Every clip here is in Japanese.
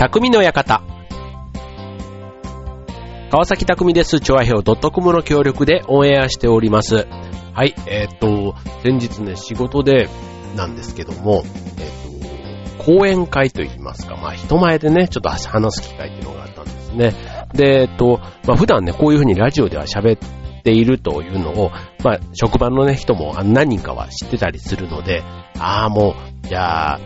匠の館。川崎匠です。調和表 .com の協力でオンエアしております。はい、えー、っと、先日ね、仕事でなんですけども、えー、っと、講演会といいますか、まあ人前でね、ちょっと話す機会っていうのがあったんですね。で、えっと、まあ普段ね、こういうふうにラジオでは喋っているというのを、まあ職場のね、人も何人かは知ってたりするので、ああ、もう、じゃあ、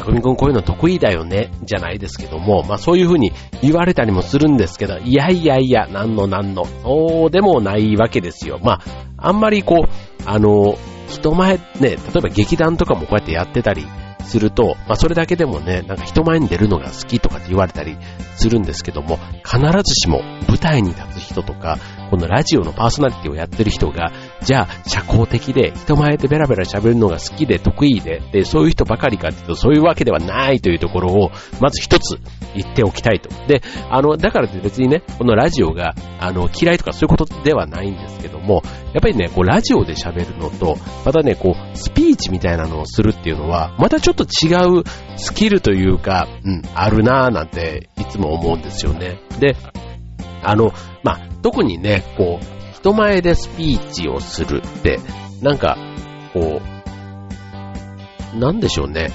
たくみくんこういうの得意だよね、じゃないですけども、まあそういうふうに言われたりもするんですけど、いやいやいや、なんのなんの、そうでもないわけですよ。まあ、あんまりこう、あの、人前、ね、例えば劇団とかもこうやってやってたりすると、まあそれだけでもね、なんか人前に出るのが好きとかって言われたりするんですけども、必ずしも舞台に立つ人とか、このラジオのパーソナリティをやってる人が、じゃあ社交的で人前でベラベラ喋るのが好きで得意で、で、そういう人ばかりかっていうとそういうわけではないというところを、まず一つ言っておきたいと。で、あの、だからって別にね、このラジオが、あの、嫌いとかそういうことではないんですけども、やっぱりね、こうラジオで喋るのと、またね、こう、スピーチみたいなのをするっていうのは、またちょっと違うスキルというか、うん、あるなぁなんていつも思うんですよね。で、あの、まあ、特にね、こう、人前でスピーチをするって、なんか、こう、なんでしょうね。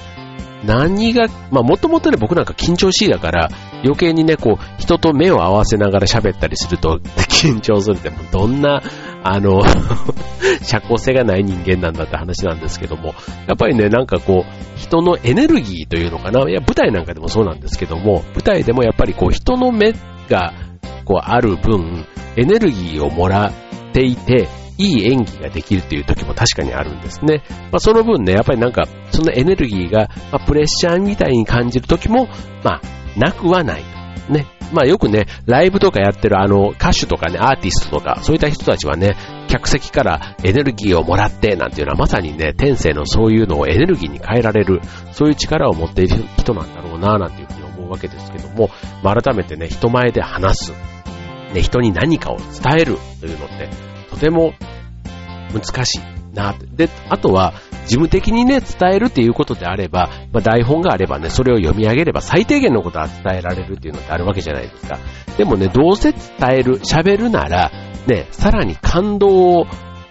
何が、まあもともとね僕なんか緊張しいだから余計にねこう人と目を合わせながら喋ったりすると 緊張するってもどんなあの 社交性がない人間なんだって話なんですけどもやっぱりねなんかこう人のエネルギーというのかないや舞台なんかでもそうなんですけども舞台でもやっぱりこう人の目がこうある分、エネルギーをもらっていて、いい演技ができるっていう時も確かにあるんですね。まあ、その分ね、やっぱりなんか、そのエネルギーが、まあ、プレッシャーみたいに感じる時も、まあ、なくはない。ね。まあよくね、ライブとかやってるあの歌手とかね、アーティストとか、そういった人たちはね、客席からエネルギーをもらってなんていうのはまさにね、天性のそういうのをエネルギーに変えられる、そういう力を持っている人なんだろうな、なんていうふうに思うわけですけども、まあ、改めてね、人前で話す。ね、人に何かを伝えるというのって、とても難しいなってで、あとは、事務的にね、伝えるっていうことであれば、まあ、台本があればね、それを読み上げれば最低限のことは伝えられるっていうのってあるわけじゃないですか。でもね、どうせ伝える、喋るなら、ね、さらに感動を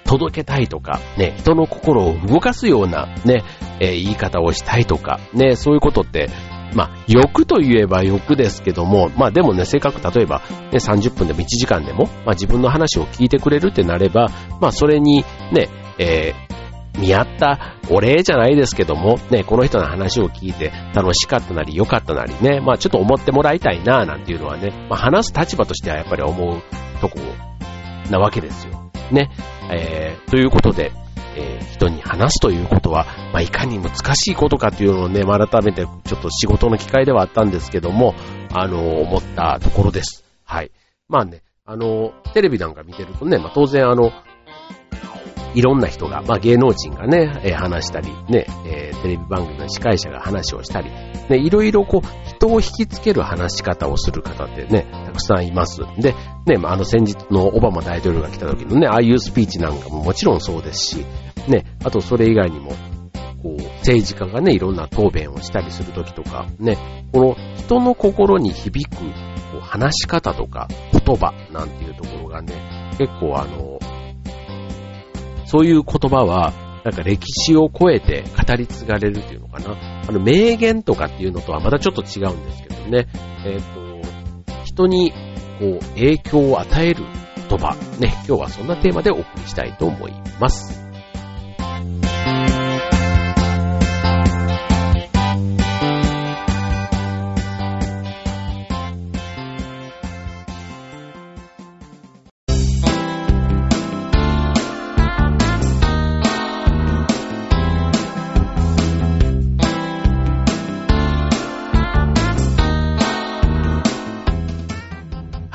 届けたいとか、ね、人の心を動かすような、ね、えー、言い方をしたいとか、ね、そういうことってまあ、欲と言えば欲ですけども、まあでもね、せっかく例えば、ね、30分でも1時間でも、まあ自分の話を聞いてくれるってなれば、まあそれにね、えー、見合ったお礼じゃないですけども、ね、この人の話を聞いて楽しかったなり良かったなりね、まあちょっと思ってもらいたいななんていうのはね、まあ話す立場としてはやっぱり思うとこなわけですよ。ね。えー、ということで、えー、人に話すということは、まあ、いかに難しいことかというのをね、ま、改めてちょっと仕事の機会ではあったんですけども、あの、思ったところです。はい。まあね、あの、テレビなんか見てるとね、まあ、当然あの、いろんな人が、まあ、芸能人がね、えー、話したり、ね、えー、テレビ番組の司会者が話をしたり、ね、いろいろこう、人を引きつける話し方をする方ってね、たくさんいます。で、ね、あ、の先日のオバマ大統領が来た時のね、ああいうスピーチなんかももちろんそうですし、ね、あとそれ以外にも、こう、政治家がね、いろんな答弁をしたりするときとか、ね、この人の心に響くこう話し方とか言葉なんていうところがね、結構あの、そういう言葉は、なんか歴史を超えて語り継がれるっていうのかな。あの、名言とかっていうのとはまたちょっと違うんですけどね。えっ、ー、と、人にこう影響を与える言葉。ね、今日はそんなテーマでお送りしたいと思います。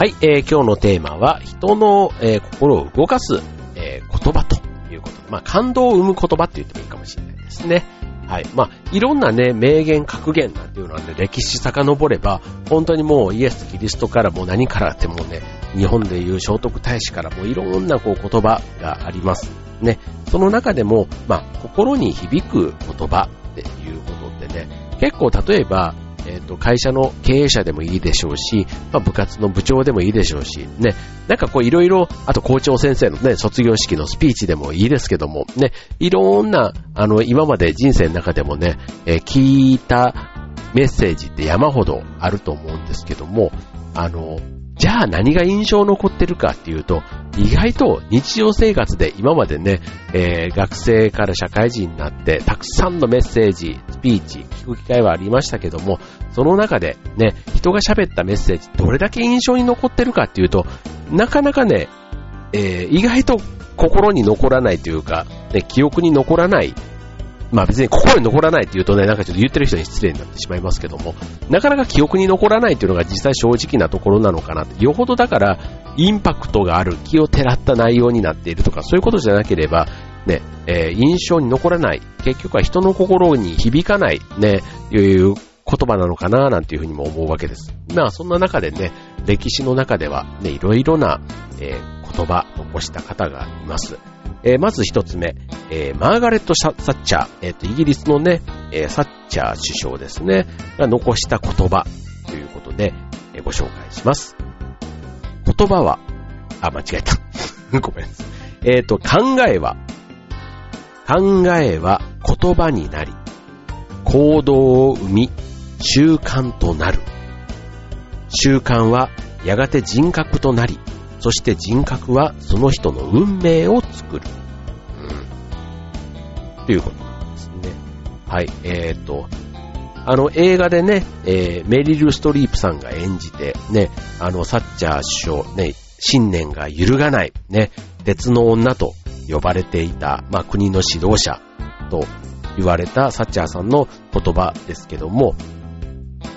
はい、えー、今日のテーマは、人の、えー、心を動かす、えー、言葉ということで、まあ、感動を生む言葉って言ってもいいかもしれないですね。はい。まあ、いろんなね、名言、格言なんていうのはね、歴史遡れば、本当にもうイエス・キリストからも何からってもね、日本でいう聖徳太子からもいろんなこう言葉があります。ね。その中でも、まあ、心に響く言葉っていうことってね、結構例えば、えっ、と、会社の経営者でもいいでしょうし、まあ、部活の部長でもいいでしょうし、ね、なんかこういろいろ、あと校長先生のね、卒業式のスピーチでもいいですけども、ね、いろんな、あの、今まで人生の中でもね、えー、聞いたメッセージって山ほどあると思うんですけども、あの、じゃあ何が印象残ってるかっていうと、意外と日常生活で今までね、えー、学生から社会人になって、たくさんのメッセージ、スピーチ、聞く機会はありましたけども、その中でね、人が喋ったメッセージ、どれだけ印象に残ってるかっていうと、なかなかね、えー、意外と心に残らないというか、ね、記憶に残らないまあ別に心に残らないって言うとね、なんかちょっと言ってる人に失礼になってしまいますけども、なかなか記憶に残らないっていうのが実際正直なところなのかなって。よほどだから、インパクトがある、気をてらった内容になっているとか、そういうことじゃなければ、ね、えー、印象に残らない、結局は人の心に響かない、ね、いう言葉なのかな、なんていうふうにも思うわけです。まあそんな中でね、歴史の中ではね、いろいろな、えー、言葉、残した方がいます。えー、まず一つ目、えー、マーガレット・サッチャー、えっ、と、イギリスのね、えサッチャー首相ですね、が残した言葉ということで、えご紹介します。言葉は、あ、間違えた。ごめんなさい。えっ、と、考えは、考えは言葉になり、行動を生み、習慣となる。習慣はやがて人格となり、そして人格はその人の運命を作る。うん。ということなんですね。はい、えーと、あの映画でね、えー、メリル・ストリープさんが演じて、ね、あの、サッチャー首相、ね、信念が揺るがない、ね、鉄の女と呼ばれていた、まあ、国の指導者と言われたサッチャーさんの言葉ですけども、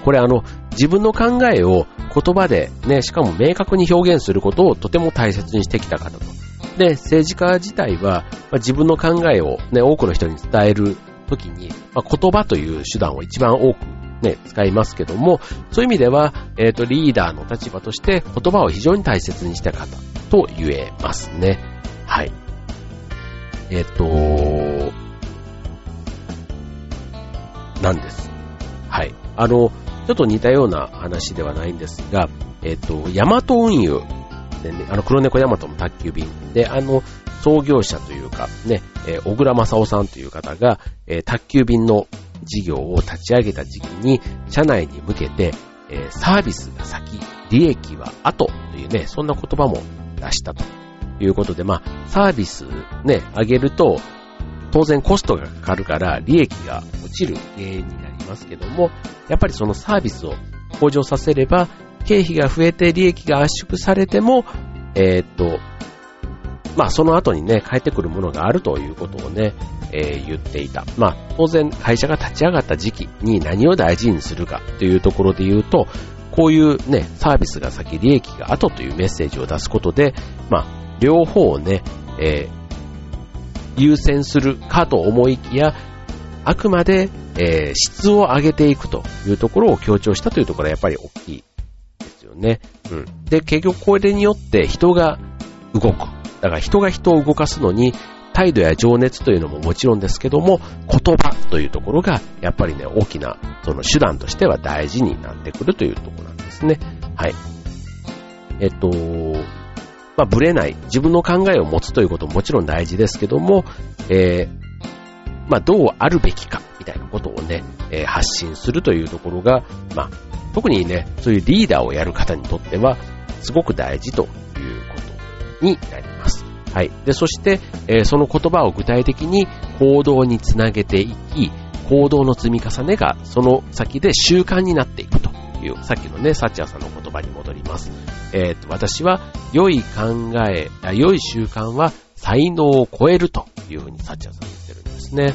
これあの、自分の考えを言葉でね、しかも明確に表現することをとても大切にしてきた方と。で、政治家自体は、まあ、自分の考えをね、多くの人に伝えるときに、まあ、言葉という手段を一番多くね、使いますけども、そういう意味では、えっ、ー、と、リーダーの立場として言葉を非常に大切にした方と言えますね。はい。えっ、ー、と、なんです。はい。あの、ちょっと似たような話ではないんですが、えっ、と、ヤマト運輸ね、あの、黒猫ヤマトの宅急便。で、あの、創業者というか、ね、えー、小倉正夫さんという方が、えー、宅急便の事業を立ち上げた時期に、社内に向けて、え、サービスが先、利益は後というね、そんな言葉も出したということで、まあ、サービスね、上げると、当然コストがかかるから利益が落ちる原因になりますけども、やっぱりそのサービスを向上させれば、経費が増えて利益が圧縮されても、えー、っと、まあその後にね、返ってくるものがあるということをね、えー、言っていた。まあ当然会社が立ち上がった時期に何を大事にするかというところで言うと、こういうね、サービスが先、利益が後というメッセージを出すことで、まあ両方をね、えー、優先するかと思いきや、あくまで、えー、質を上げていくというところを強調したというところはやっぱり大きいですよね。うん。で、結局これによって人が動く。だから人が人を動かすのに、態度や情熱というのももちろんですけども、言葉というところが、やっぱりね、大きな、その手段としては大事になってくるというところなんですね。はい。えっと、まあ、ぶれない、自分の考えを持つということももちろん大事ですけども、えー、まあ、どうあるべきか、みたいなことをね、えー、発信するというところが、まあ、特にね、そういうリーダーをやる方にとっては、すごく大事ということになります。はい。で、そして、えー、その言葉を具体的に行動につなげていき、行動の積み重ねがその先で習慣になっていくという、さっきのね、サッチャーさんの言葉に戻ります。えー、と、私は、良い考え、良い習慣は才能を超えるというふうにサッチャーさん言ってるんですね。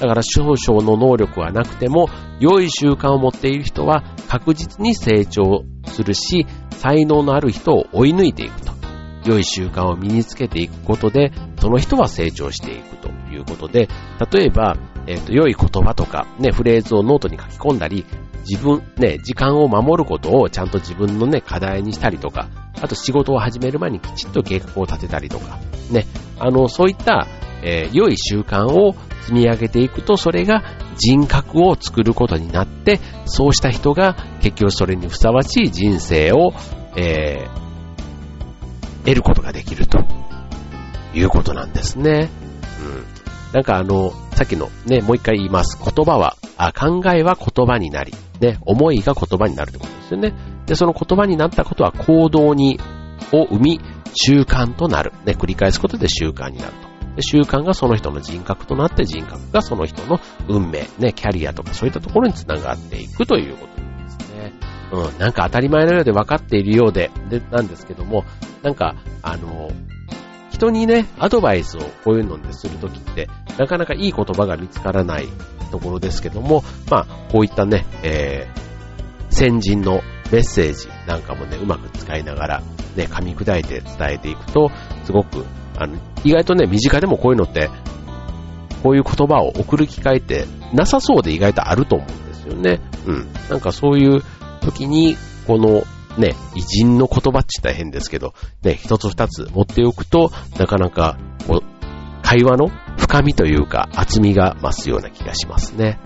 だから少々の能力はなくても、良い習慣を持っている人は確実に成長するし、才能のある人を追い抜いていくと。良い習慣を身につけていくことで、その人は成長していくということで、例えば、えっ、ー、と、良い言葉とか、ね、フレーズをノートに書き込んだり、自分、ね、時間を守ることをちゃんと自分のね、課題にしたりとか、あと仕事を始める前にきちっと計画を立てたりとか、ね、あの、そういった、えー、良い習慣を積み上げていくと、それが人格を作ることになって、そうした人が結局それにふさわしい人生を、えー、得ることができるということなんですね。うん。なんかあの、さっきのね、もう一回言います。言葉は、あ考えは言葉になり、ね、思いが言葉になるってことですよね。で、その言葉になったことは行動に、を生み、習慣となる。ね、繰り返すことで習慣になると。で習慣がその人の人格となって人格がその人の運命、ね、キャリアとかそういったところにつながっていくということなんですね。うん、なんか当たり前のようで分かっているようで、で、なんですけども、なんか、あの、人にね、アドバイスをこういうのでするときって、なかなかいい言葉が見つからないところですけども、まあ、こういったね、えー、先人のメッセージなんかもね、うまく使いながら、ね、噛み砕いて伝えていくと、すごくあの、意外とね、身近でもこういうのって、こういう言葉を送る機会ってなさそうで意外とあると思うんですよね。うん。なんかそういう時に、このね、偉人の言葉って大変ですけど、ね、一つ二つ持っておくと、なかなか、会話の深みというか厚みが増すような気がしますね。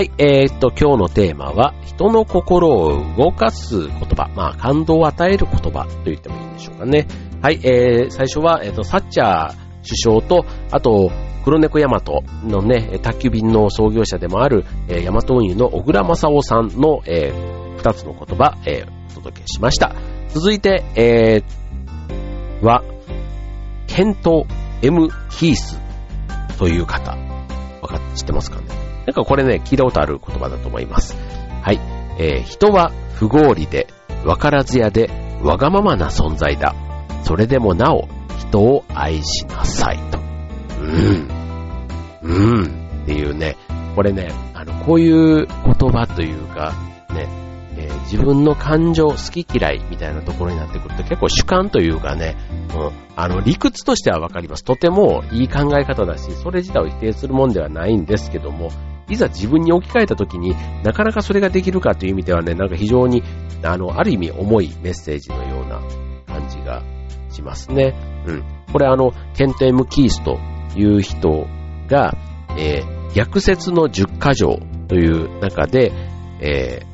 はい、えー、っと、今日のテーマは、人の心を動かす言葉、まあ、感動を与える言葉と言ってもいいんでしょうかね。はい、えー、最初は、えー、っと、サッチャー首相と、あと、黒猫ヤマトのね、宅急便の創業者でもある、えー、ヤマト運輸の小倉正夫さんの、えー、二つの言葉、えー、お届けしました。続いて、えー、は、ケント・ M・ ヒースという方。わかって、知ってますかね？なんかこれね、聞いたことある言葉だと思います。はい。えー、人は不合理で、わからずやで、わがままな存在だ。それでもなお、人を愛しなさいと。うん。うん。っていうね、これね、あの、こういう言葉というか、ね、自分の感情、好き嫌いみたいなところになってくると結構主観というかね、うん、あの、理屈としてはわかります。とてもいい考え方だし、それ自体を否定するもんではないんですけども、いざ自分に置き換えた時になかなかそれができるかという意味ではね、なんか非常に、あの、ある意味重いメッセージのような感じがしますね。うん。これあの、ケント・エム・キースという人が、えー、逆説の10箇条という中で、えー、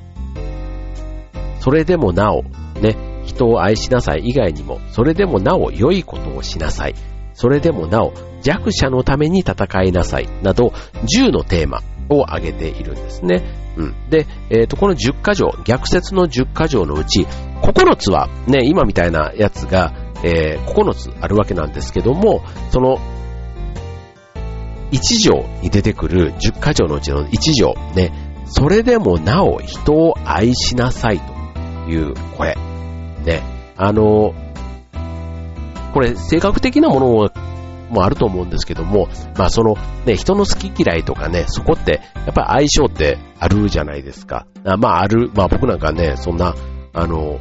それでもなお、ね、人を愛しなさい以外にも、それでもなお良いことをしなさい。それでもなお弱者のために戦いなさい。など、10のテーマを挙げているんですね。うん。で、えっ、ー、と、この10箇条、逆説の10箇条のうち、9つは、ね、今みたいなやつが、えー、9つあるわけなんですけども、その、1条に出てくる10箇条のうちの1条、ね、それでもなお人を愛しなさいという、これ。ね、あの、これ、性格的なものもあると思うんですけども、まあそのね、人の好き嫌いとかね、そこって、やっぱり相性ってあるじゃないですか。あまあある、まあ僕なんかね、そんな、あの、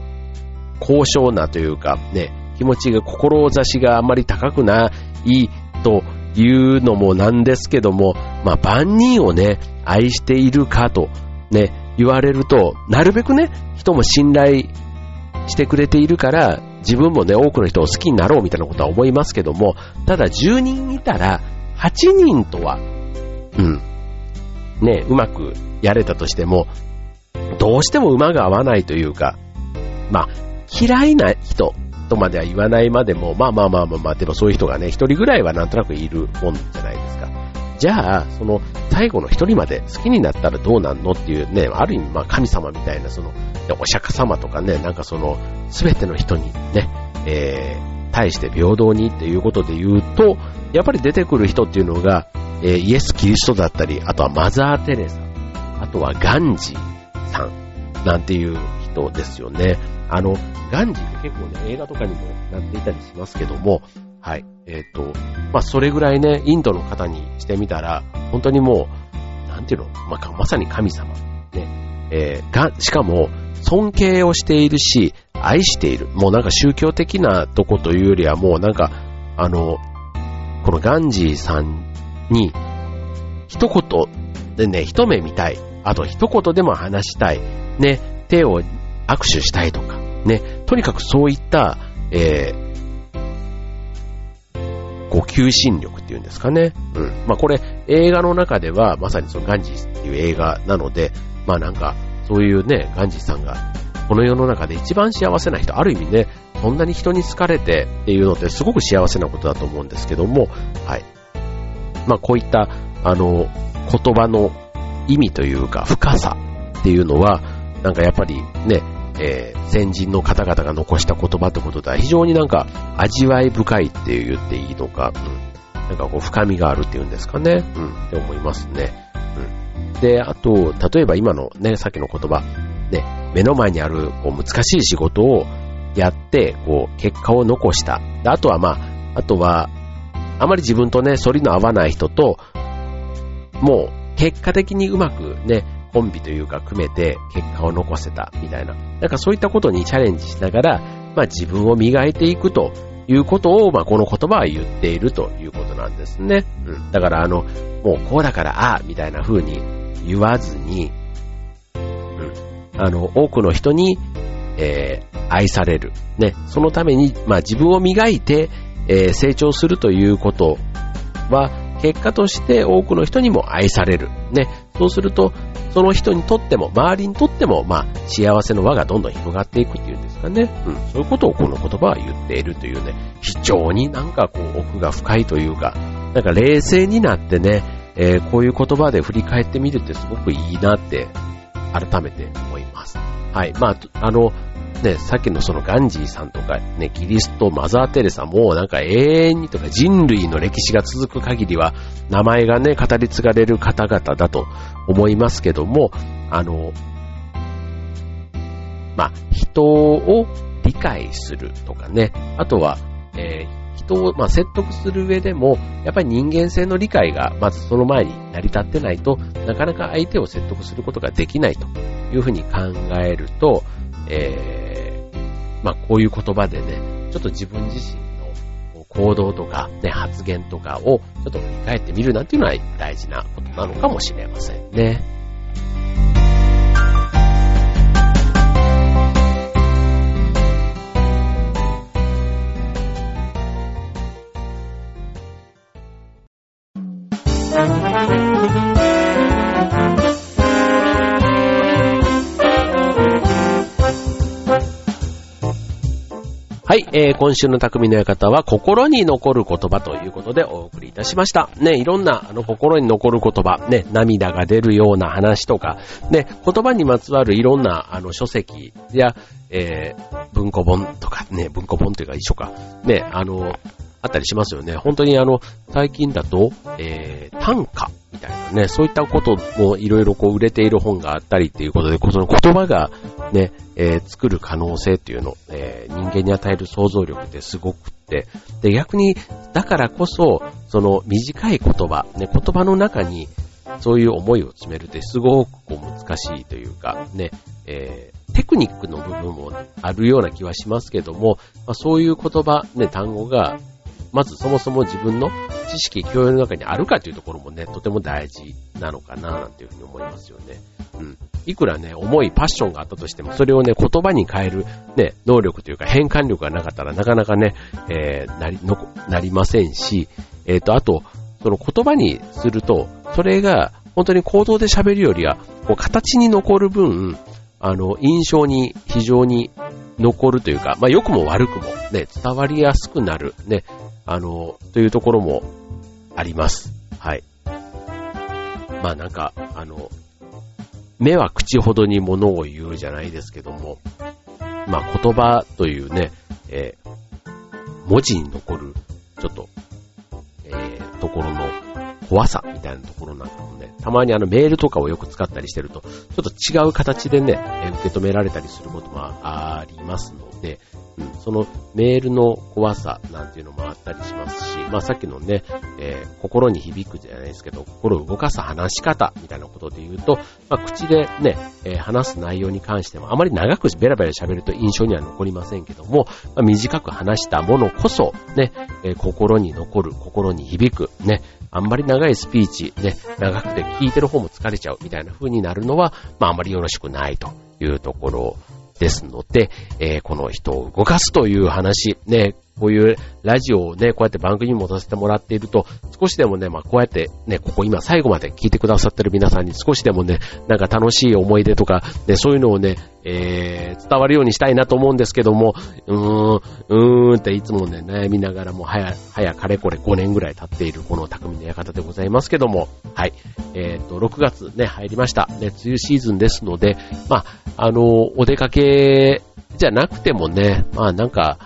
高尚なというか、ね、気持ちが、志があんまり高くないというのもなんですけども、まあ万人をね、愛しているかとね、言われると、なるべくね、人も信頼してくれているから、自分もね、多くの人を好きになろうみたいなことは思いますけども、ただ10人いたら、8人とは、うん、ね、うまくやれたとしても、どうしても馬が合わないというか、まあ、嫌いな人とまでは言わないまでも、まあまあまあまあまあ、でもそういう人がね、一人ぐらいはなんとなくいるもんじゃない。じゃあ、その、最後の一人まで好きになったらどうなんのっていうね、ある意味、まあ神様みたいな、その、お釈迦様とかね、なんかその、すべての人にね、えー、対して平等にっていうことで言うと、やっぱり出てくる人っていうのが、えー、イエス・キリストだったり、あとはマザー・テレサ、あとはガンジーさんなんていう人ですよね。あの、ガンジーって結構ね、映画とかにもなっていたりしますけども、はい。えっ、ー、と、まあ、それぐらいね、インドの方にしてみたら、本当にもう、なんていうの、まあ、まさに神様。ね。えー、が、しかも、尊敬をしているし、愛している。もうなんか宗教的なとこというよりはもうなんか、あの、このガンジーさんに、一言でね、一目見たい。あと一言でも話したい。ね、手を握手したいとか。ね、とにかくそういった、えー、ご求心力っていうんですかね。うん。まあこれ映画の中ではまさにそのガンジーっていう映画なので、まあなんかそういうね、ガンジーさんがこの世の中で一番幸せな人、ある意味ね、そんなに人に好かれてっていうのってすごく幸せなことだと思うんですけども、はい。まあこういった、あの、言葉の意味というか深さっていうのは、なんかやっぱりね、えー、先人の方々が残した言葉ってことで非常になんか味わい深いって言っていいのか、うん、なんかこう深みがあるっていうんですかね、うん、って思いますね。うん、で、あと、例えば今のね、さっきの言葉、ね、目の前にあるこう難しい仕事をやって、こう、結果を残した。であとはまあ、あとは、あまり自分とね、反りの合わない人と、もう、結果的にうまくね、コンビというか組めて結果を残せたみたいな。なんかそういったことにチャレンジしながら、まあ自分を磨いていくということを、まあこの言葉は言っているということなんですね。うん。だからあの、もうこうだからああみたいな風に言わずに、うん。あの、多くの人に、えー、愛される。ね。そのために、まあ自分を磨いて、えー、成長するということは、結果として多くの人にも愛される。ね。そうすると、その人にとっても、周りにとっても、まあ、幸せの輪がどんどん広がっていくっていうんですかね。うん。そういうことをこの言葉は言っているというね、非常になんかこう、奥が深いというか、なんか冷静になってね、えー、こういう言葉で振り返ってみるってすごくいいなって、改めて思います。はい。まあ、あの、ね、さっきのそのガンジーさんとか、ね、キリスト、マザー・テレサもなんか永遠にとか人類の歴史が続く限りは名前がね、語り継がれる方々だと思いますけども、あの、まあ、人を理解するとかね、あとは、えー、人を、まあ、説得する上でも、やっぱり人間性の理解がまずその前に成り立ってないとなかなか相手を説得することができないというふうに考えると、えーまあこういう言葉でね、ちょっと自分自身の行動とかね、発言とかをちょっと振り返ってみるなんていうのは大事なことなのかもしれませんね。はい、えー、今週の匠の館は心に残る言葉ということでお送りいたしました。ね、いろんなあの心に残る言葉、ね、涙が出るような話とか、ね、言葉にまつわるいろんなあの書籍や、えー、文庫本とかね、文庫本というか一緒か、ね、あの、あったりしますよね。本当にあの、最近だと、えー、短歌みたいなね、そういったこともいろいろこう売れている本があったりっていうことで、この言葉がね、えー、作る可能性っていうの、えー、人間に与える想像力ってすごくって、で、逆に、だからこそ、その短い言葉、ね、言葉の中に、そういう思いを詰めるってすごくこう難しいというか、ね、えー、テクニックの部分もあるような気はしますけども、まあ、そういう言葉、ね、単語がまずそもそも自分の知識、教養の中にあるかというところもね、とても大事なのかな、なんていうふうに思いますよね。うん。いくらね、重いパッションがあったとしても、それをね、言葉に変える、ね、能力というか変換力がなかったら、なかなかね、えー、なり、の、なりませんし、えっ、ー、と、あと、その言葉にすると、それが、本当に行動で喋るよりは、こう、形に残る分、あの、印象に非常に残るというか、まあ、良くも悪くもね、伝わりやすくなる、ね、あの、というところもあります。はい。まあなんか、あの、目は口ほどに物を言うじゃないですけども、まあ言葉というね、えー、文字に残る、ちょっと、えー、ところの怖さみたいなところなんかもね、たまにあのメールとかをよく使ったりしてると、ちょっと違う形でね、受け止められたりすることもありますので、そのメールの怖さなんていうのもあったりしますし、まあさっきのね、えー、心に響くじゃないですけど、心を動かす話し方みたいなことで言うと、まあ口でね、えー、話す内容に関してもあまり長くベラベラ喋ると印象には残りませんけども、まあ、短く話したものこそ、ね、えー、心に残る、心に響く、ね、あんまり長いスピーチ、ね、長くて聞いてる方も疲れちゃうみたいな風になるのは、まああまりよろしくないというところですので、えー、この人を動かすという話、ね、こういうラジオをね、こうやって番組に戻せてもらっていると、少しでもね、まあこうやってね、ここ今最後まで聞いてくださってる皆さんに少しでもね、なんか楽しい思い出とか、ね、そういうのをね、えー、伝わるようにしたいなと思うんですけども、うーん、うーんっていつもね、悩みながらも早、早かれこれ5年ぐらい経っているこの匠の館でございますけども、はい。えっ、ー、と、6月ね、入りました。ね、梅雨シーズンですので、まあ、あの、お出かけじゃなくてもね、まあなんか、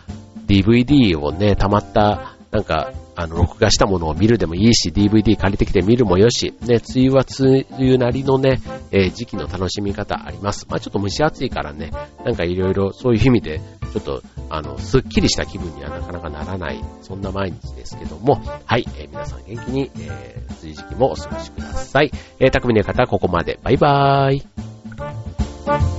DVD をね、溜まった、なんか、あの、録画したものを見るでもいいし、DVD 借りてきて見るもよし、ね、梅雨は梅雨なりのね、えー、時期の楽しみ方あります。まあちょっと蒸し暑いからね、なんかいろいろそういう意味で、ちょっと、あの、すっきりした気分にはなかなかならない、そんな毎日ですけども、はい、えー、皆さん元気に、えー、梅雨時期もお過ごしください。えー、匠の方、ここまで。バイバーイ。